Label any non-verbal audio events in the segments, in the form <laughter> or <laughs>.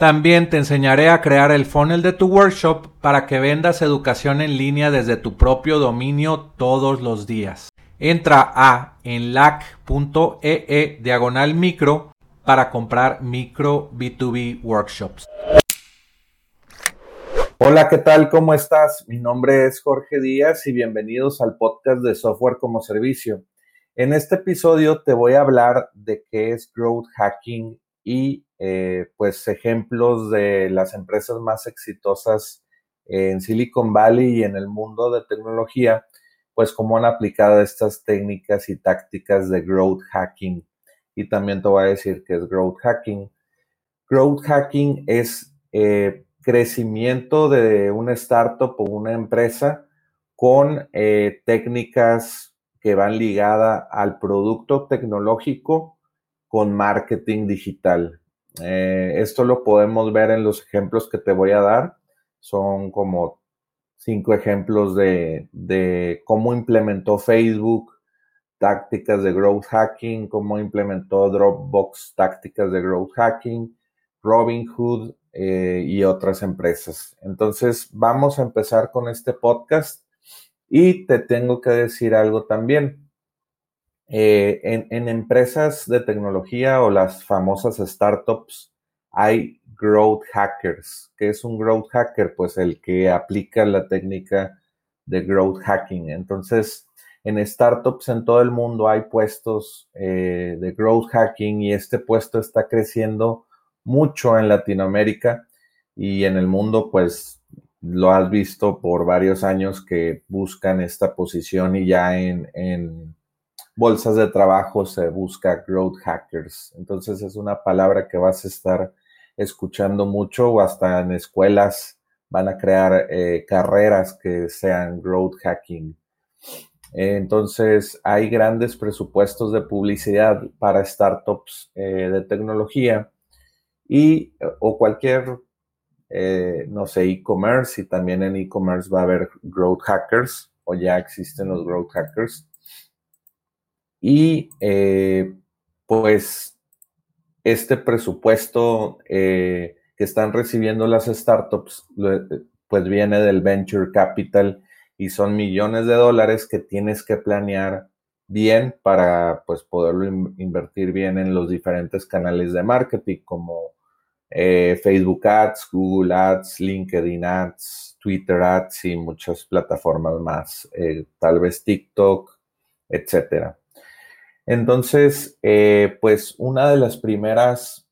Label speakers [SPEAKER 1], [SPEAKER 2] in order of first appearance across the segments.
[SPEAKER 1] También te enseñaré a crear el funnel de tu workshop para que vendas educación en línea desde tu propio dominio todos los días. Entra a enlac.ee e diagonal micro para comprar micro B2B workshops.
[SPEAKER 2] Hola, ¿qué tal? ¿Cómo estás? Mi nombre es Jorge Díaz y bienvenidos al podcast de Software como Servicio. En este episodio te voy a hablar de qué es growth hacking y eh, pues ejemplos de las empresas más exitosas en Silicon Valley y en el mundo de tecnología, pues cómo han aplicado estas técnicas y tácticas de growth hacking. Y también te voy a decir qué es growth hacking. Growth hacking es eh, crecimiento de una startup o una empresa con eh, técnicas que van ligadas al producto tecnológico con marketing digital. Eh, esto lo podemos ver en los ejemplos que te voy a dar. Son como cinco ejemplos de, de cómo implementó Facebook tácticas de growth hacking, cómo implementó Dropbox tácticas de growth hacking, Robinhood eh, y otras empresas. Entonces, vamos a empezar con este podcast y te tengo que decir algo también. Eh, en, empresas de tecnología o las famosas startups hay growth hackers. ¿Qué es un growth hacker? Pues el que aplica la técnica de growth hacking. Entonces, en startups en todo el mundo hay puestos eh, de growth hacking y este puesto está creciendo mucho en Latinoamérica y en el mundo, pues lo has visto por varios años que buscan esta posición y ya en bolsas de trabajo se busca growth hackers. Entonces es una palabra que vas a estar escuchando mucho o hasta en escuelas van a crear eh, carreras que sean growth hacking. Entonces hay grandes presupuestos de publicidad para startups eh, de tecnología y o cualquier, eh, no sé, e-commerce y también en e-commerce va a haber growth hackers o ya existen los growth hackers y eh, pues este presupuesto eh, que están recibiendo las startups, pues viene del venture capital y son millones de dólares que tienes que planear bien para pues poderlo invertir bien en los diferentes canales de marketing como eh, Facebook Ads, Google Ads, LinkedIn Ads, Twitter Ads y muchas plataformas más, tal vez TikTok, etcétera. Entonces, eh, pues una de las primeras,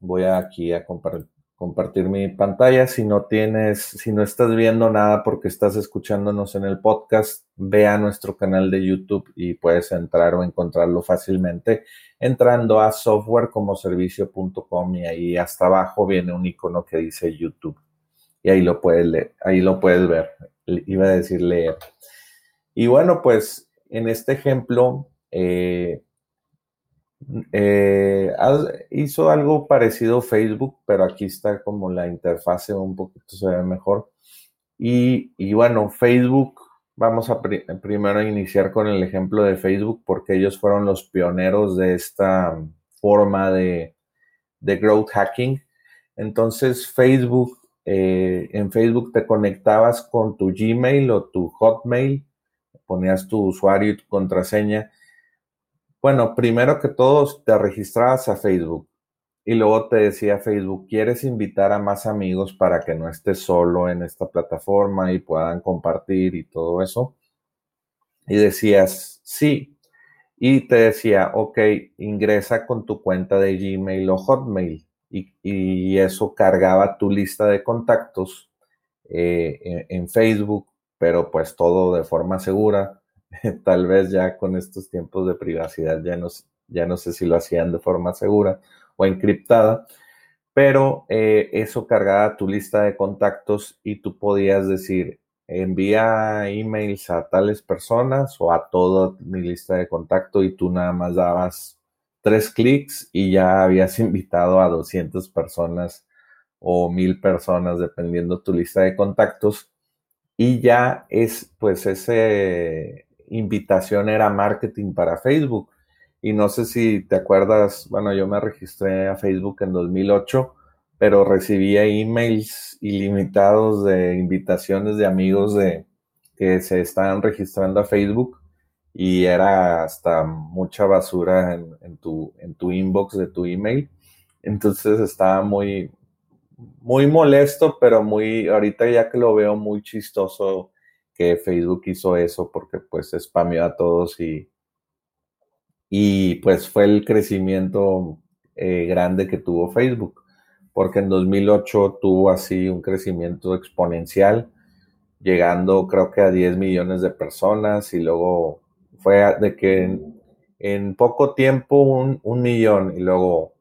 [SPEAKER 2] voy aquí a compartir mi pantalla. Si no tienes, si no estás viendo nada porque estás escuchándonos en el podcast, ve a nuestro canal de YouTube y puedes entrar o encontrarlo fácilmente entrando a softwarecomoservicio.com y ahí hasta abajo viene un icono que dice YouTube y ahí lo puedes ahí lo puedes ver. Iba a decir leer. Y bueno, pues en este ejemplo eh, eh, hizo algo parecido Facebook, pero aquí está como la interfase un poquito se ve mejor. Y, bueno, Facebook, vamos a primero iniciar con el ejemplo de Facebook porque ellos fueron los pioneros de esta forma de, growth hacking. Entonces, Facebook, eh, en Facebook te conectabas con tu Gmail o tu Hotmail, ponías tu usuario y tu contraseña bueno, primero que todo te registrabas a Facebook y luego te decía Facebook, ¿quieres invitar a más amigos para que no estés solo en esta plataforma y puedan compartir y todo eso? Y decías, sí. Y te decía, ok, ingresa con tu cuenta de Gmail o Hotmail. Y, eso cargaba tu lista de contactos eh, en Facebook, pero pues todo de forma segura <laughs> tal vez ya con estos tiempos de privacidad ya no, ya no sé si lo hacían de forma segura o encriptada, pero eh, eso cargaba tu lista de contactos y tú podías decir, envía emails a tales personas o a toda mi lista de contacto y tú nada más dabas tres clics y ya habías <laughs> invitado a 200 personas o mil personas, dependiendo tu lista de contactos. Y ya es, pues, esa invitación era marketing para Facebook. Y no sé si te acuerdas, bueno, yo me registré a Facebook en 2008, pero recibía emails ilimitados de invitaciones de amigos de que se estaban registrando a Facebook y era hasta mucha basura en, tu, en tu inbox de tu email. Entonces estaba muy, muy molesto, pero muy, ahorita ya que lo veo muy chistoso que Facebook hizo eso porque pues spameó a todos y, y pues fue el crecimiento eh, grande que tuvo Facebook, porque en 2008 tuvo así un crecimiento exponencial, llegando creo que a 10 millones de personas y luego fue de que en, poco tiempo un, un, millón y luego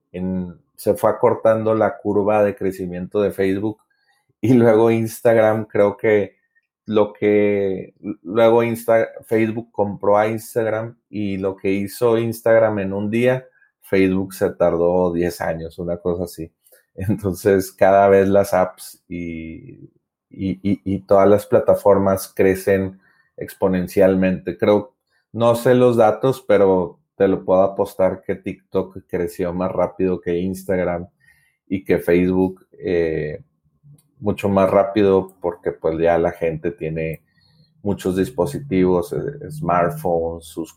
[SPEAKER 2] se fue acortando la curva de crecimiento de Facebook y luego Instagram creo que lo que luego Insta, Facebook compró a Instagram y lo que hizo Instagram en un día, Facebook se tardó 10 años, una cosa así. <laughs> Entonces cada vez las apps y, y, y todas las plataformas crecen exponencialmente. Creo, no sé los datos, pero te lo puedo apostar que TikTok creció más rápido que Instagram y que Facebook eh, mucho más rápido porque pues ya la gente tiene muchos dispositivos, eh, smartphones, sus,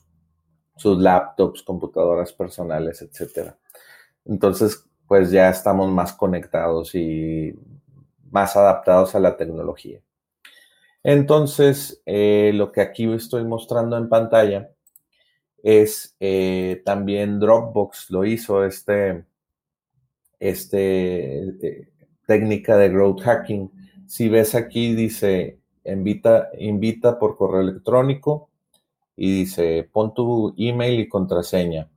[SPEAKER 2] sus laptops, computadoras personales, etc. Entonces, pues ya estamos más conectados y más adaptados a la tecnología. Entonces, eh, lo que aquí estoy mostrando en pantalla es eh, también Dropbox lo hizo este, este técnica de growth hacking. Si ves aquí dice invita, invita por correo electrónico y dice pon tu email y contraseña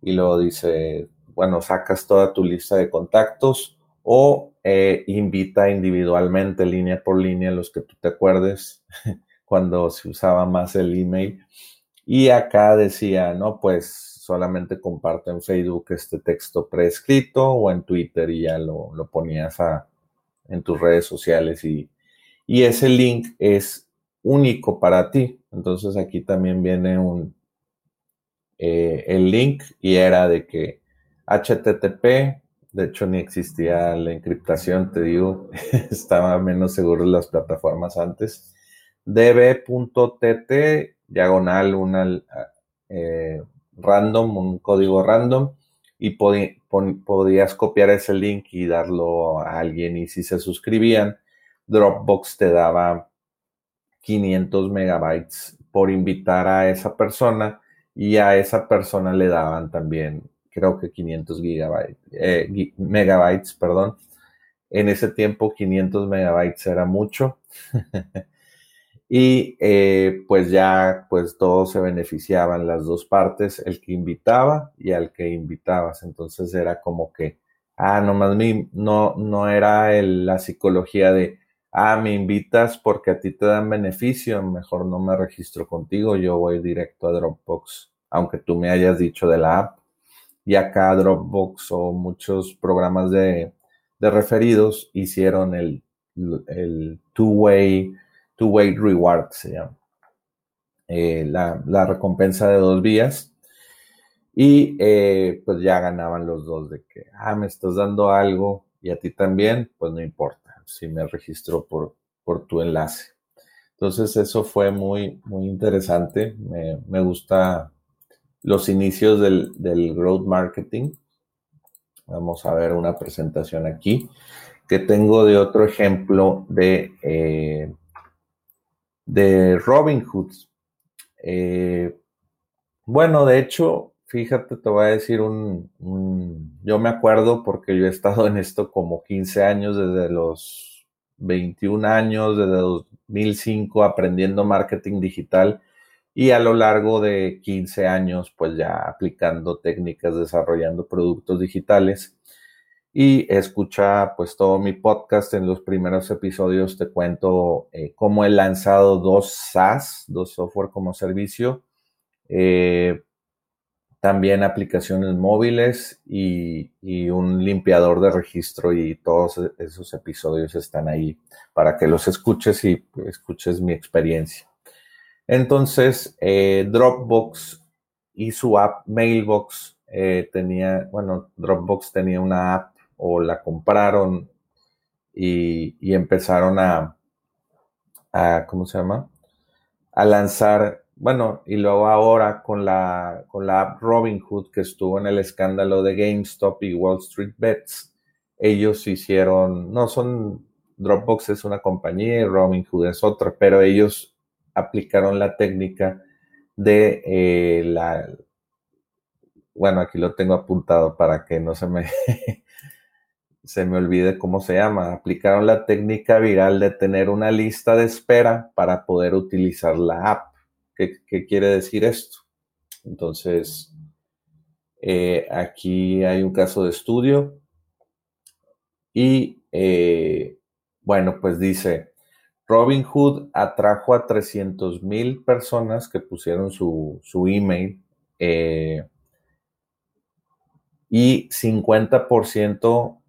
[SPEAKER 2] y luego dice bueno sacas toda tu lista de contactos o eh, invita individualmente línea por línea los que tú te acuerdes <laughs> cuando se usaba más el email y acá decía, no, pues solamente comparte en Facebook este texto preescrito o en Twitter y ya lo, ponías en tus redes sociales y, ese link es único para ti. Entonces aquí también viene un, eh, el link y era de que HTTP, de hecho ni existía la encriptación, te digo, <laughs> estaba menos seguro las plataformas antes, db.tt diagonal, una eh, random, un código random, y podías copiar ese link y darlo a alguien. Y si se suscribían, Dropbox te daba 500 megabytes por invitar a esa persona y a esa persona le daban también, creo que 500 gigabytes, eh, megabytes, perdón. En ese tiempo 500 megabytes era mucho. <laughs> y eh, pues ya pues todos se beneficiaban las dos partes, el que invitaba y al que invitabas. Entonces era como que, ah, nomás mi, no, no era la psicología de, ah, me invitas porque a ti te dan beneficio, mejor no me registro contigo, yo voy directo a Dropbox, aunque tú me hayas dicho de la app. Y acá Dropbox o muchos programas de, de referidos hicieron el, el two-way two-way reward se llama. Eh, la, recompensa de dos vías. Y eh, pues ya ganaban los dos de que, ah, me estás dando algo y a ti también, pues no importa si me registro por, por tu enlace. Entonces eso fue muy, muy interesante. Me, me gusta los inicios del, del, growth marketing. Vamos a ver una presentación aquí que tengo de otro ejemplo de eh, de Robin Hood. Eh, bueno, de hecho, fíjate, te voy a decir un, yo me acuerdo porque yo he estado en esto como 15 años, desde los 21 años, desde 2005, aprendiendo marketing digital y a lo largo de 15 años, pues ya aplicando técnicas, desarrollando productos digitales. Y escucha pues todo mi podcast. En los primeros episodios te cuento eh, cómo he lanzado dos SaaS, dos software como servicio, eh, también aplicaciones móviles y, y, un limpiador de registro y todos esos episodios están ahí para que los escuches y escuches mi experiencia. Entonces, eh, Dropbox y su app Mailbox tenía, bueno, Dropbox tenía una app o la compraron y, empezaron a, ¿cómo se llama? A lanzar, bueno, y luego ahora con la, con la app Robinhood que estuvo en el escándalo de GameStop y Wall Street Bets, ellos hicieron, no son, Dropbox es una compañía y Robinhood es otra, pero ellos aplicaron la técnica de eh, la, bueno, aquí lo tengo apuntado para que no se me, <laughs> se me olvide cómo se llama, aplicaron la técnica viral de tener una lista de espera para poder utilizar la app. ¿Qué, quiere decir esto? Entonces, eh, aquí hay un caso de estudio y, eh, bueno, pues dice, Robinhood atrajo a 300 mil personas que pusieron su, email eh, y 50%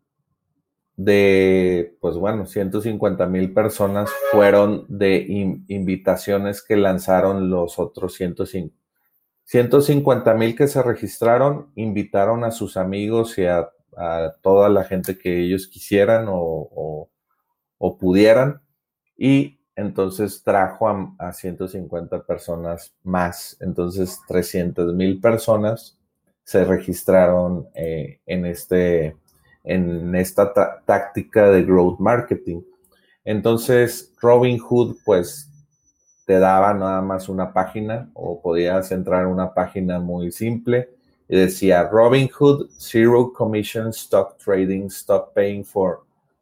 [SPEAKER 2] de, pues bueno, 150 mil personas fueron de invitaciones que lanzaron los otros 105. 150 mil que se registraron, invitaron a sus amigos y a, toda la gente que ellos quisieran o, pudieran y entonces trajo a, 150 personas más. Entonces 300 mil personas se registraron eh, en este en esta táctica de growth marketing. Entonces, Robinhood, pues, te daba nada más una página o podías entrar una página muy simple y decía Robinhood Zero Commission Stock Trading, stop paying for,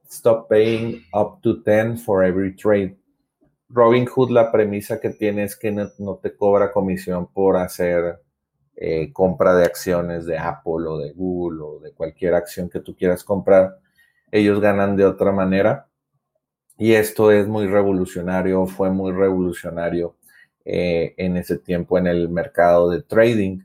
[SPEAKER 2] stop paying up to 10 for every trade. Robinhood, la premisa que tiene es que no te cobra comisión por hacer eh, compra de acciones de Apple o de Google o de cualquier acción que tú quieras comprar, ellos ganan de otra manera. Y esto es muy revolucionario, fue muy revolucionario eh, en ese tiempo en el mercado de trading.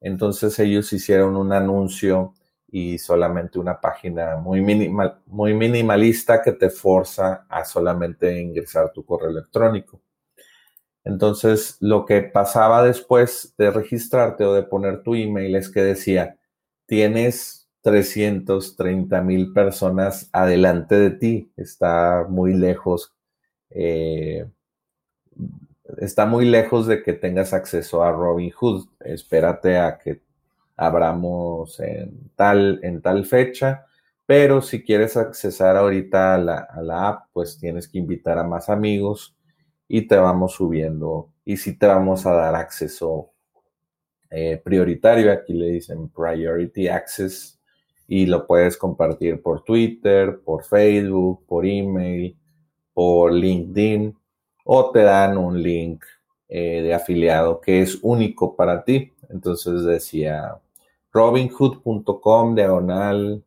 [SPEAKER 2] Entonces ellos hicieron un anuncio y solamente una página muy, minimal, muy minimalista que te forza a solamente ingresar tu correo electrónico. Entonces, lo que pasaba después de registrarte o de poner tu email es que decía, tienes 330 mil personas adelante de ti, está muy lejos, eh, está muy lejos de que tengas acceso a Robinhood. Espérate a que abramos en tal, en tal fecha, pero si quieres accesar ahorita a a la app, pues tienes que invitar a más amigos y te vamos subiendo y si te vamos a dar acceso eh, prioritario, aquí le dicen priority access y lo puedes compartir por Twitter, por Facebook, por email, por LinkedIn o te dan un link eh, de afiliado que es único para ti. Entonces decía robinhood.com diagonal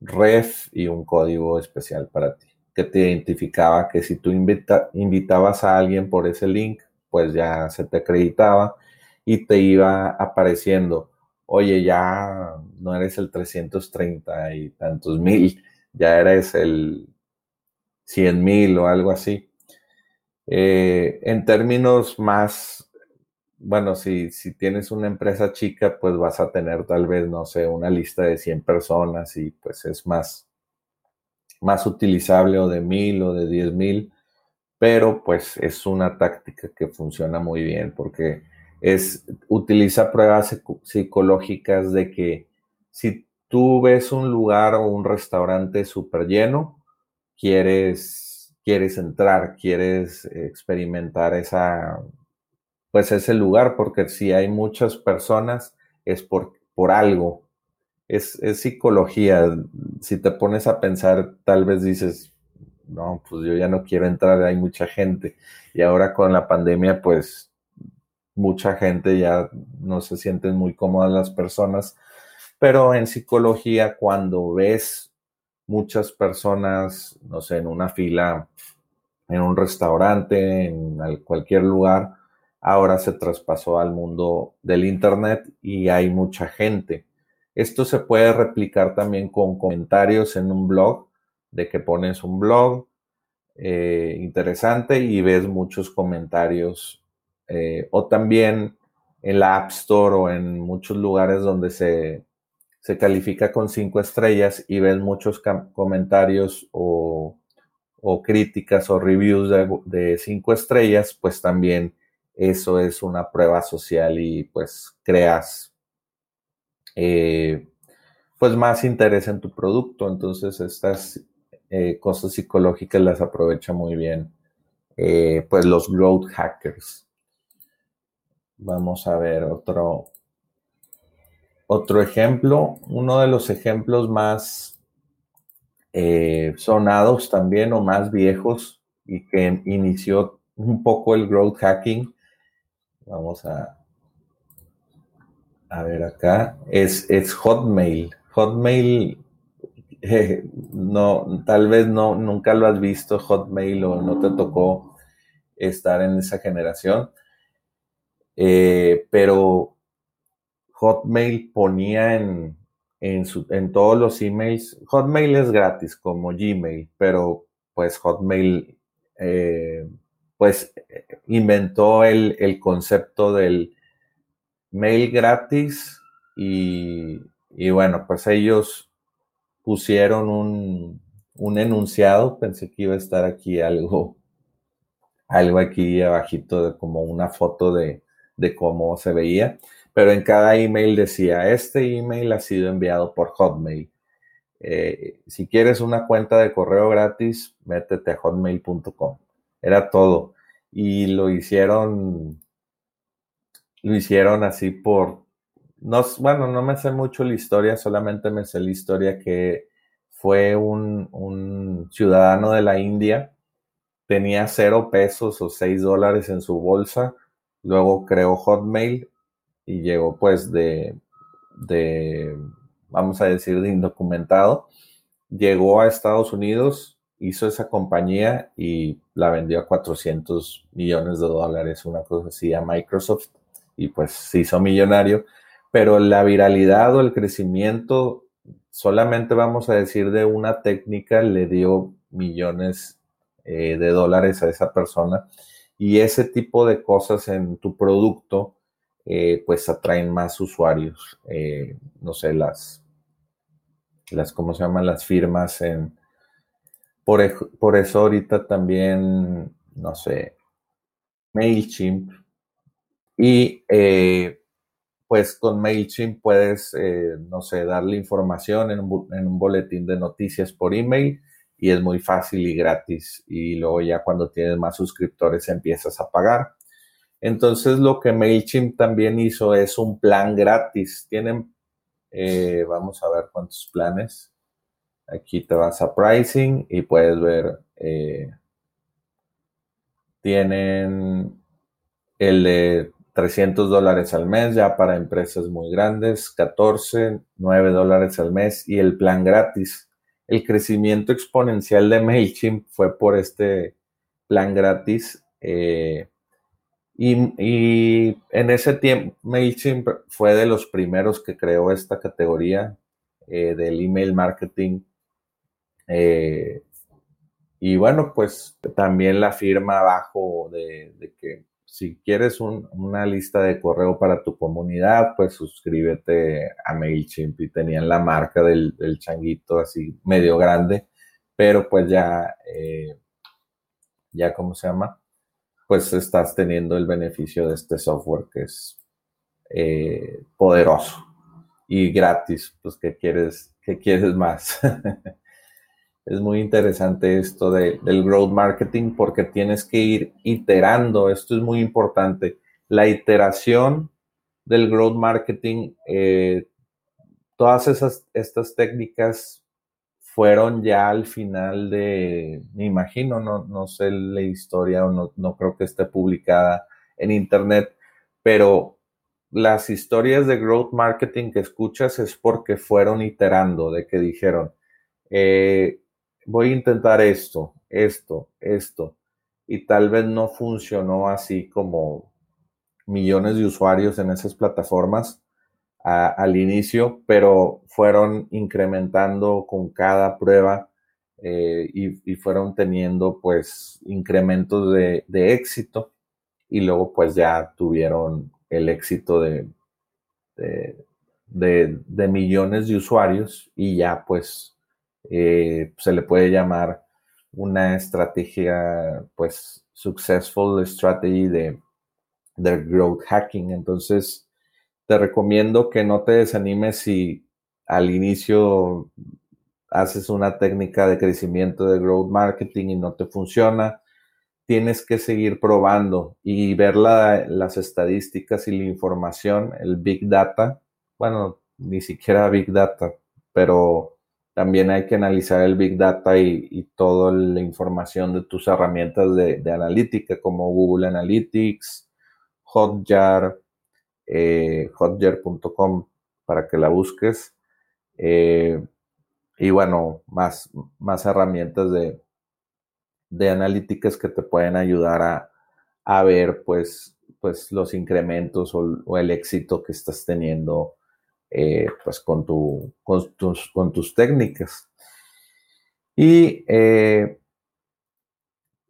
[SPEAKER 2] ref y un código especial para ti que te identificaba que si tú invitabas a alguien por ese link, pues ya se te acreditaba y te iba apareciendo, oye, ya no eres el 330 y tantos mil, ya eres el 100 mil o algo así. Eh, en términos más, bueno, si, si tienes una empresa chica, pues vas a tener tal vez, no sé, una lista de 100 personas y pues es más, más utilizable o de mil o de diez mil, pero pues es una táctica que funciona muy bien porque es, utiliza pruebas psicológicas de que si tú ves un lugar o un restaurante súper lleno, quieres, quieres entrar, quieres experimentar esa, pues ese lugar, porque si hay muchas personas es por, por algo, es, psicología. Si te pones a pensar, tal vez dices, no, pues yo ya no quiero entrar, hay mucha gente. Y ahora con la pandemia, pues mucha gente ya no se sienten muy cómodas las personas. Pero en psicología, cuando ves muchas personas, no sé, en una fila, en un restaurante, en cualquier lugar, ahora se traspasó al mundo del Internet y hay mucha gente. Esto se puede replicar también con comentarios en un blog, de que pones un blog eh, interesante y ves muchos comentarios. Eh, o también en la App Store o en muchos lugares donde se, califica con cinco estrellas y ves muchos comentarios o, críticas o reviews de, cinco estrellas, pues también eso es una prueba social y pues creas eh, pues más interés en tu producto. Entonces estas eh, cosas psicológicas las aprovecha muy bien eh, pues los growth hackers. Vamos a ver otro, otro ejemplo. Uno de los ejemplos más sonados también o más viejos y que inició un poco el growth hacking. Vamos a, a ver acá, es, es Hotmail. Hotmail, <laughs> eh, no, tal vez no, nunca lo has visto Hotmail o no te tocó estar en esa generación, eh, pero Hotmail ponía en, en, su, en todos los emails, Hotmail es gratis como Gmail, pero pues Hotmail eh, pues inventó el, el concepto del mail gratis y, bueno, pues ellos pusieron un, enunciado, pensé que iba a estar aquí algo, <laughs> algo aquí abajito de como una foto de, cómo se veía, pero en cada email decía, este email ha sido enviado por Hotmail. Eh, si quieres una cuenta de correo gratis, métete a hotmail.com. Era todo. Y lo hicieron lo hicieron así por, no, bueno, no me sé mucho la historia, solamente me sé la historia que fue un, un ciudadano de la India, tenía cero pesos o seis dólares en su bolsa, luego creó Hotmail y llegó pues de, de, vamos a decir, de indocumentado, llegó a Estados Unidos, hizo esa compañía y la vendió a 400 millones de dólares, una cosa así, a Microsoft y pues se hizo millonario, pero la viralidad o el crecimiento, solamente vamos a decir de una técnica, le dio millones eh, de dólares a esa persona y ese tipo de cosas en tu producto, eh, pues atraen más usuarios, eh, no sé, las, las, ¿cómo se llaman? Las firmas en... Por, por eso ahorita también, no sé, MailChimp y eh, pues con MailChimp puedes, eh, no sé, darle información en un, boletín de noticias por email y es muy fácil y gratis. Y luego ya cuando tienes más suscriptores empiezas a pagar. Entonces lo que MailChimp también hizo es un plan gratis. Tienen, eh, vamos a ver cuántos planes. Aquí te vas a pricing y puedes ver, tienen el de 300 dólares al mes ya para empresas muy grandes, 14, 9 dólares al mes y el plan gratis. El crecimiento exponencial de MailChimp fue por este plan gratis. Eh, y, en ese tiempo, MailChimp fue de los primeros que creó esta categoría eh, del email marketing. Eh, y bueno, pues también la firma abajo de que si quieres una lista de correo para tu comunidad, pues suscríbete a MailChimp y tenían la marca del, changuito así medio grande, pero pues ya, eh, ya, ¿cómo se llama? Pues estás teniendo el beneficio de este software que es eh, poderoso y gratis, pues ¿qué quieres, qué quieres más? <laughs> es muy interesante esto del growth marketing porque tienes que ir iterando. Esto es muy importante. La iteración del growth marketing, eh, todas esas, estas técnicas fueron ya al final de, me imagino, no, no sé la historia o no, no creo que esté publicada en internet, pero las historias de growth marketing que escuchas es porque fueron iterando, de que dijeron, eh, voy a intentar esto, esto, esto, y tal vez no funcionó así como millones de usuarios en esas plataformas al inicio, pero fueron incrementando con cada prueba eh, y, fueron teniendo pues incrementos de, éxito. Y luego pues ya tuvieron el éxito de, de, millones de usuarios y ya pues eh, se le puede llamar una estrategia pues successful strategy de, de growth hacking. Entonces, te recomiendo que no te desanimes si al inicio haces una técnica de crecimiento de growth marketing y no te funciona. Tienes que seguir probando y ver las estadísticas y la información, el big data. Bueno, ni siquiera big data, pero también hay que analizar el Big Data y, toda la información de tus herramientas de, analítica como Google Analytics, Hotjar, eh, hotjar.com para que la busques. Eh, y bueno, más, más herramientas de, de analíticas que te pueden ayudar a, ver pues, pues los incrementos o, el éxito que estás teniendo eh, pues con, tu, con, tus, con tus técnicas. Y eh,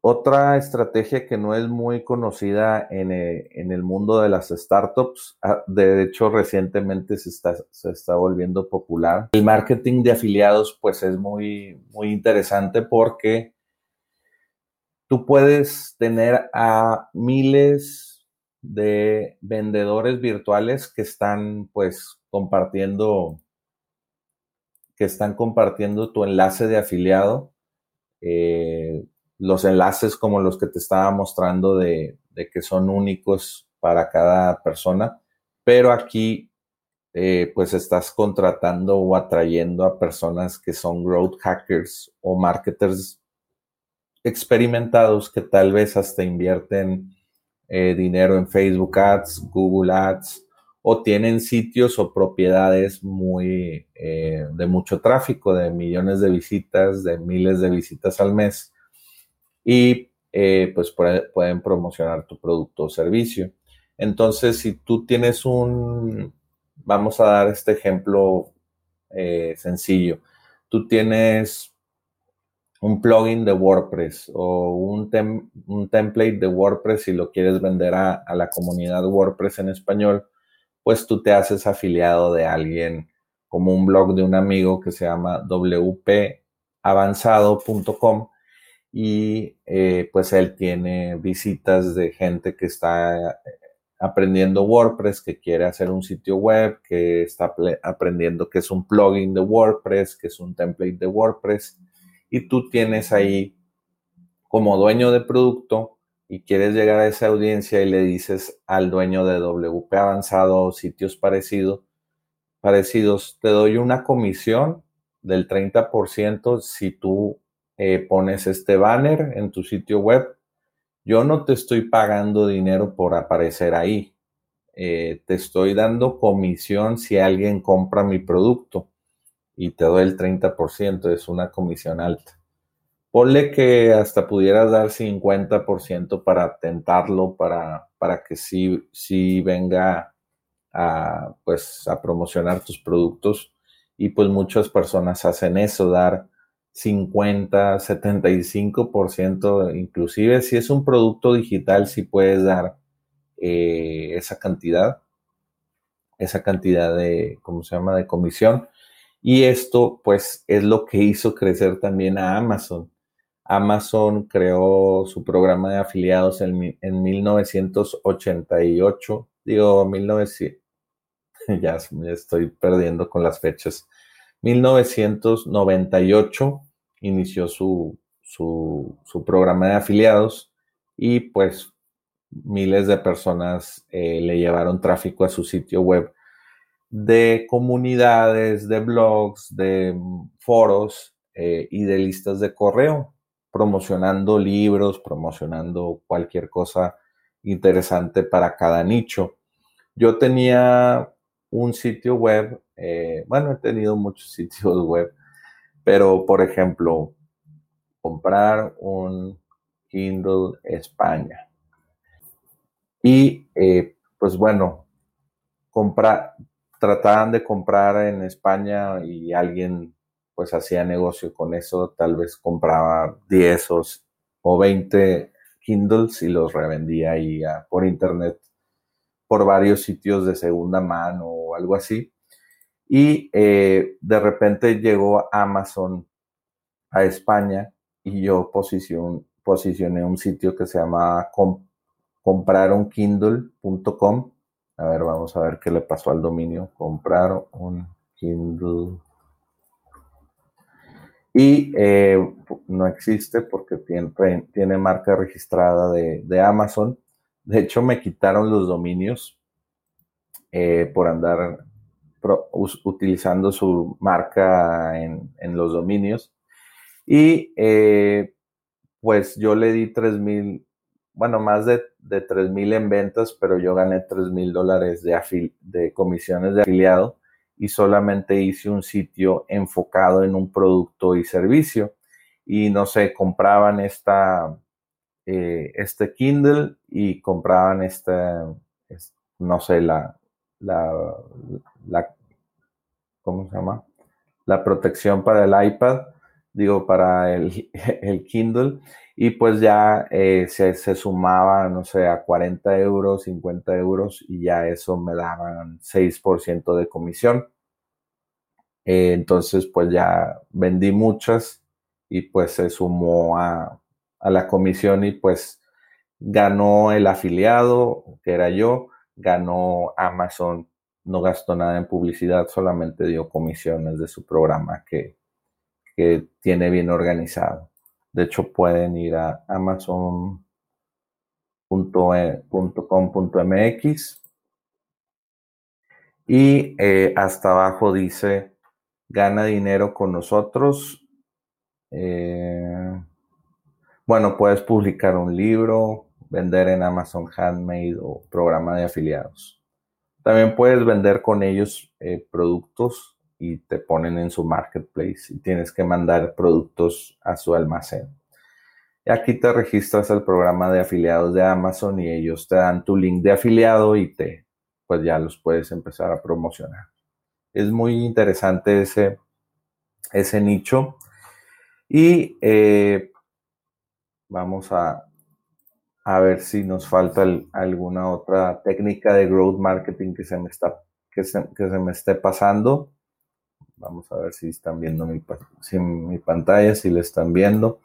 [SPEAKER 2] otra estrategia que no es muy conocida en, eh, el mundo de las startups, ah, de hecho recientemente se está, se está volviendo popular. El marketing de afiliados pues es muy, muy interesante porque tú puedes tener a miles de vendedores virtuales que están pues compartiendo que están compartiendo tu enlace de afiliado eh, los enlaces como los que te estaba mostrando de, que son únicos para cada persona pero aquí eh, pues estás contratando o atrayendo a personas que son growth hackers o marketers experimentados que tal vez hasta invierten eh, dinero en Facebook Ads, Google Ads, o tienen sitios o propiedades muy eh, de mucho tráfico, de millones de visitas, de miles de visitas al mes, y eh, pues pueden promocionar tu producto o servicio. Entonces, si tú tienes un, vamos a dar este ejemplo sencillo, tú tienes un plugin de WordPress o un, un template de WordPress si lo quieres vender a, la comunidad WordPress en español, pues tú te haces afiliado de alguien como un blog de un amigo que se llama wpavanzado.com y eh, pues él tiene visitas de gente que está aprendiendo WordPress, que quiere hacer un sitio web, que está aprendiendo que es un plugin de WordPress, que es un template de WordPress y tú tienes ahí como dueño de producto y quieres llegar a esa audiencia y le dices al dueño de WP Avanzado o sitios parecidos, te doy una comisión del 30% si tú eh, pones este banner en tu sitio web. Yo no te estoy pagando dinero por aparecer ahí. Eh, te estoy dando comisión si alguien compra mi producto y te doy el 30%, es una comisión alta. Ponle que hasta pudieras dar 50% para tentarlo, para, para que sí, sí venga a, pues, a promocionar tus productos. Y pues muchas personas hacen eso, dar 50, 75%, inclusive si es un producto digital, si puedes dar eh, esa cantidad, esa cantidad de, ¿cómo se llama?, de comisión. Y esto pues es lo que hizo crecer también a Amazon. Amazon creó su programa de afiliados en, 1988, digo 1900, <laughs> ya me estoy perdiendo con las fechas. 1998 inició su, su, programa de afiliados y pues miles de personas eh, le llevaron tráfico a su sitio web de comunidades, de blogs, de foros eh, y de listas de correo, promocionando libros, promocionando cualquier cosa interesante para cada nicho. Yo tenía un sitio web, eh, bueno, he tenido muchos <laughs> sitios web, Pero, por ejemplo, comprar un Kindle España. Y, eh, pues bueno, comprar, trataban de comprar en España y alguien pues hacía negocio con eso, tal vez compraba 10 o, 20 Kindles y los revendía ahí por internet por varios sitios de segunda mano o algo así. Y eh, de repente llegó Amazon a España y yo posicioné un sitio que se llama compraronkindle.com. A ver, vamos a ver qué le pasó al dominio. Comprar un Kindle. Y eh, no existe porque tiene, marca registrada de, Amazon. De hecho, me quitaron los dominios eh, por andar utilizando su marca en, los dominios. Y eh, pues yo le di 3 mil, bueno, más de, de 3 mil en ventas, pero yo gané 3 mil dólares de comisiones de afiliado y solamente hice un sitio enfocado en un producto y servicio. Y no sé, compraban esta, eh, este Kindle y compraban esta, no sé, la, la, la, ¿cómo se llama? La protección para el iPad, digo, para el, <laughs> el Kindle, y pues ya eh, se, se, sumaba, no sé, a 40 euros, 50 euros, y ya eso me daban 6% de comisión. Eh, entonces, pues ya vendí muchas y pues se sumó a, a la comisión y pues ganó el afiliado, que era yo, ganó Amazon, no gastó nada en publicidad, solamente dio comisiones de su programa que, tiene bien organizado. De hecho, pueden ir a amazon.com.mx y eh, hasta abajo dice gana dinero con nosotros. Eh, bueno, puedes publicar un libro, vender en Amazon Handmade o programa de afiliados. También puedes vender con ellos eh, productos y te ponen en su marketplace y tienes que mandar productos a su almacén. Aquí te registras al programa de afiliados de Amazon y ellos te dan tu link de afiliado y te, pues ya los puedes empezar a promocionar. Es muy interesante ese, ese nicho. Y eh, vamos a, a ver si nos falta alguna otra técnica de growth marketing que se me está que se, me esté pasando. Vamos a ver si están viendo mi, pantalla, si le están viendo.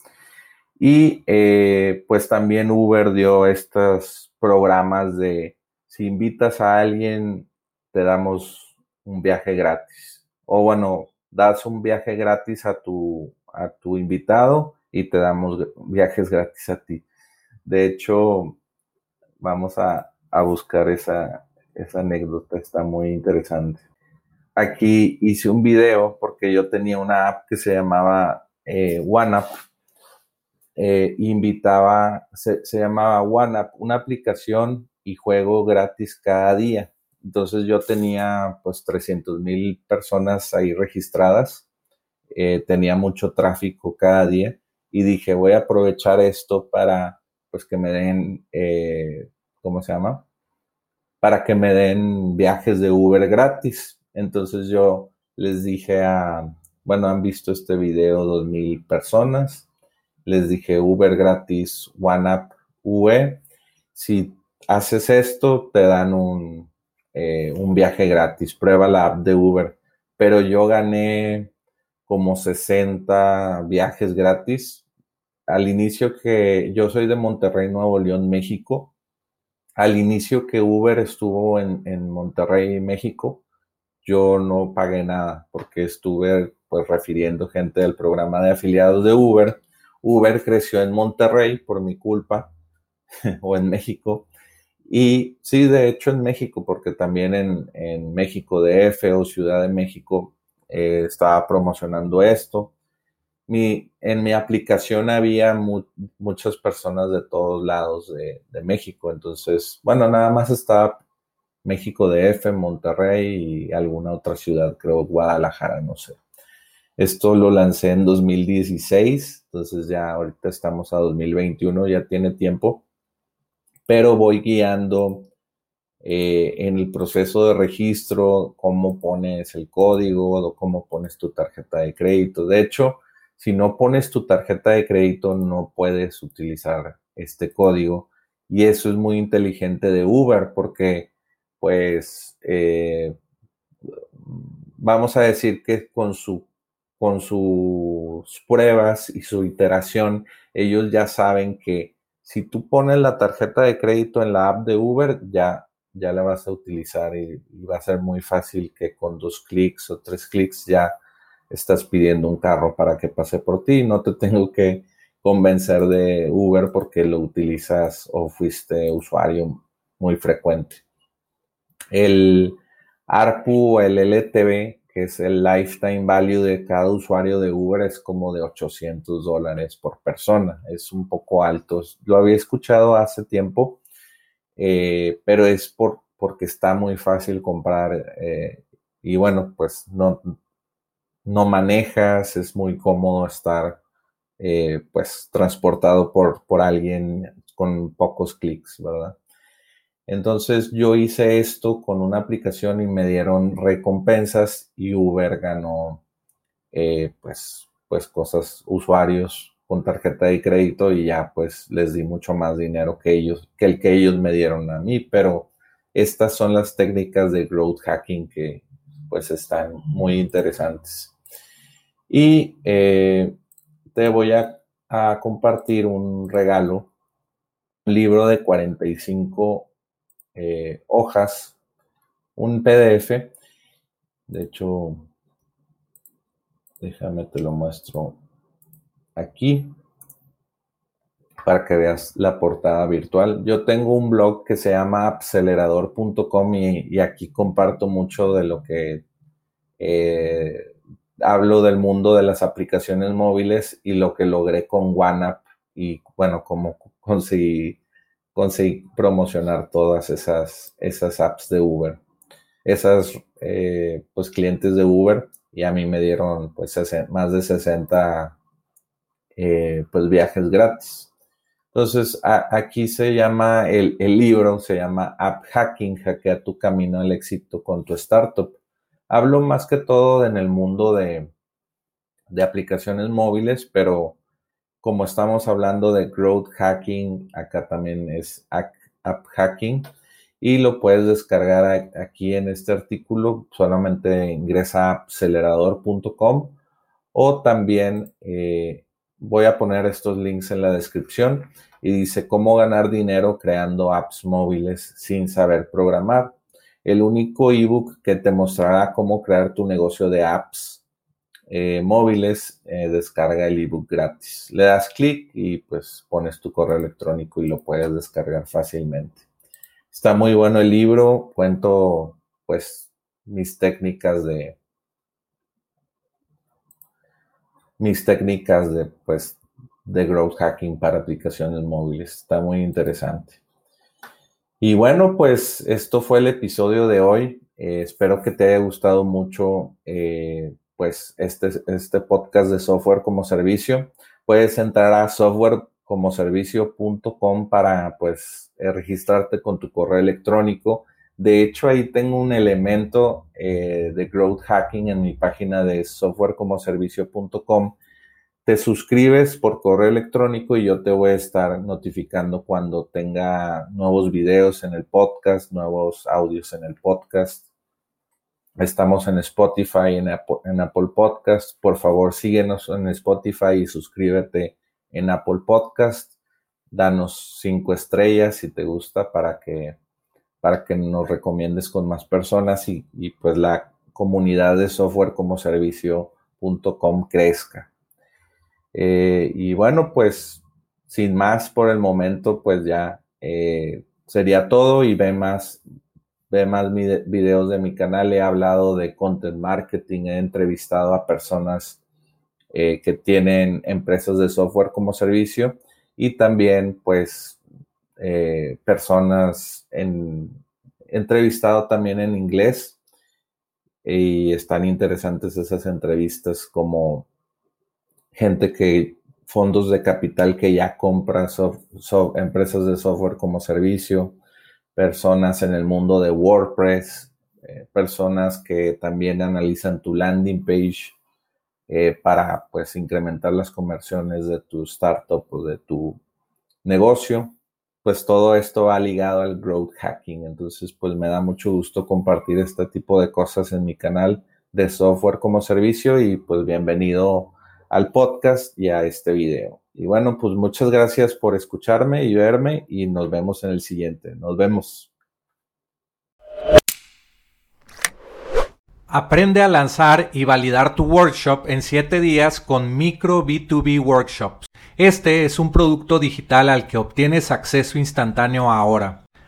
[SPEAKER 2] Y eh, pues también Uber dio estos programas de si invitas a alguien, te damos un viaje gratis. O bueno, das un viaje gratis a tu, a tu invitado y te damos viajes gratis a ti. De hecho, vamos a, buscar esa, anécdota, está muy interesante. Aquí hice un video porque yo tenía una app que se llamaba eh. Eh, invitaba, se, llamaba OneUp, una aplicación y juego gratis cada día. Entonces yo tenía pues 300 mil personas ahí registradas, eh, tenía mucho tráfico cada día y dije voy a aprovechar esto para pues que me den, eh, ¿cómo se llama? Para que me den viajes de Uber gratis. Entonces yo les dije a, bueno, han visto este video dos mil personas. Les dije Uber gratis, OneUp UE. Si haces esto, te dan un, eh, un viaje gratis. Prueba la app de Uber. Pero yo gané como 60 viajes gratis al inicio que yo soy de Monterrey, Nuevo León, México. Al inicio que Uber estuvo en, en Monterrey, México, yo no pagué nada porque estuve pues refiriendo gente del programa de afiliados de Uber. Uber creció en Monterrey por mi culpa <laughs> o en México. Y sí, de hecho en México, porque también en, en México DF o Ciudad de México eh, estaba promocionando esto en mi aplicación había muchas personas de todos lados de, México. Entonces, bueno, nada más estaba México DF, Monterrey y alguna otra ciudad, creo Guadalajara, no sé. Esto lo lancé en 2016, entonces ya ahorita estamos a 2021, ya tiene tiempo, pero voy guiando eh, en el proceso de registro, cómo pones el código, cómo pones tu tarjeta de crédito. De hecho, si no pones tu tarjeta de crédito, no puedes utilizar este código. Y eso es muy inteligente de Uber porque, pues, eh, vamos a decir que con, su, con sus pruebas y su iteración, ellos ya saben que si tú pones la tarjeta de crédito en la app de Uber, ya ya la vas a utilizar y, va a ser muy fácil que con dos clics o tres clics ya estás pidiendo un carro para que pase por ti. No te <laughs> tengo que convencer de Uber porque lo utilizas o fuiste usuario muy frecuente. El ARPU, el LTV, que es el lifetime value de cada usuario de Uber, es como de 800 dólares por persona. Es un poco alto. Lo había escuchado hace tiempo eh, pero es por, porque está muy fácil comprar eh, y bueno, pues no, no manejas, es muy cómodo estar eh, pues transportado por, por alguien con pocos clics, ¿verdad? Entonces yo hice esto con una aplicación y me dieron recompensas y Uber ganó pues, pues cosas, usuarios con tarjeta de crédito y ya pues les di mucho más dinero que ellos, que el que ellos me dieron a mí, pero estas son las técnicas de growth hacking que pues están muy interesantes. Y eh, te voy a, compartir un regalo, libro de 45 eh, hojas, un PDF. De hecho, déjame te lo muestro aquí para que veas la portada virtual. Yo tengo un blog que se llama acelerador.com y, aquí comparto mucho de lo que eh, hablo del mundo de las aplicaciones móviles y lo que logré con OneApp y bueno, cómo conseguí, conseguí promocionar todas esas, esas apps de Uber. Esas eh, pues clientes de Uber y a mí me dieron pues más de 60 eh, pues viajes gratis. Entonces, aquí se llama, el, libro se llama App Hacking, hackea tu camino al éxito con tu startup. Hablo más que todo en el mundo de, de aplicaciones móviles, pero como estamos hablando de growth hacking, acá también es app hacking y lo puedes descargar aquí en este artículo. Solamente ingresa a acelerador.com o también eh, Voy a poner estos links en la descripción y dice cómo ganar dinero creando apps móviles sin saber programar. El único ebook que te mostrará cómo crear tu negocio de apps eh, móviles, eh, descarga el ebook gratis. Le das clic y pues pones tu correo electrónico y lo puedes descargar fácilmente. Está muy bueno el libro, cuento pues mis técnicas de, mis técnicas de, pues, de growth hacking para aplicaciones móviles. Está muy interesante. Y bueno, pues esto fue el episodio de hoy. Eh, espero que te haya gustado mucho pues este, este podcast de software como servicio. Puedes entrar a softwarecomoservicio.com para pues eh, registrarte con tu correo electrónico de hecho, ahí tengo un elemento eh, de growth hacking en mi página de softwarecomoservicio.com. Te suscribes por correo electrónico y yo te voy a estar notificando cuando tenga nuevos videos en el podcast, nuevos audios en el podcast. Estamos en Spotify, en Apple, en Podcast. Por favor, síguenos en Spotify y suscríbete en Apple Podcast. Danos cinco estrellas si te gusta para que para que nos recomiendes con más personas y, pues la comunidad de software como servicio.com crezca. Eh, y bueno, pues sin más por el momento, pues ya eh, sería todo y ve más, ve más videos de mi canal. He hablado de content marketing, he entrevistado a personas eh, que tienen empresas de software como servicio y también pues eh, personas en, entrevistado también en inglés. y están interesantes esas entrevistas como gente que fondos de capital que ya compran empresas de software como servicio, personas en el mundo de WordPress, eh, personas que también analizan tu landing page eh, para pues incrementar las conversiones de tu startup o de tu negocio pues todo esto va ligado al growth hacking. Entonces, pues me da mucho gusto compartir este tipo de cosas en mi canal de software como servicio y pues bienvenido al podcast y a este video. Y bueno, pues muchas gracias por escucharme y verme y nos vemos en el siguiente. Nos vemos.
[SPEAKER 1] Aprende a lanzar y validar tu workshop en 7 días con Micro B2B Workshops. Este es un producto digital al que obtienes acceso instantáneo ahora.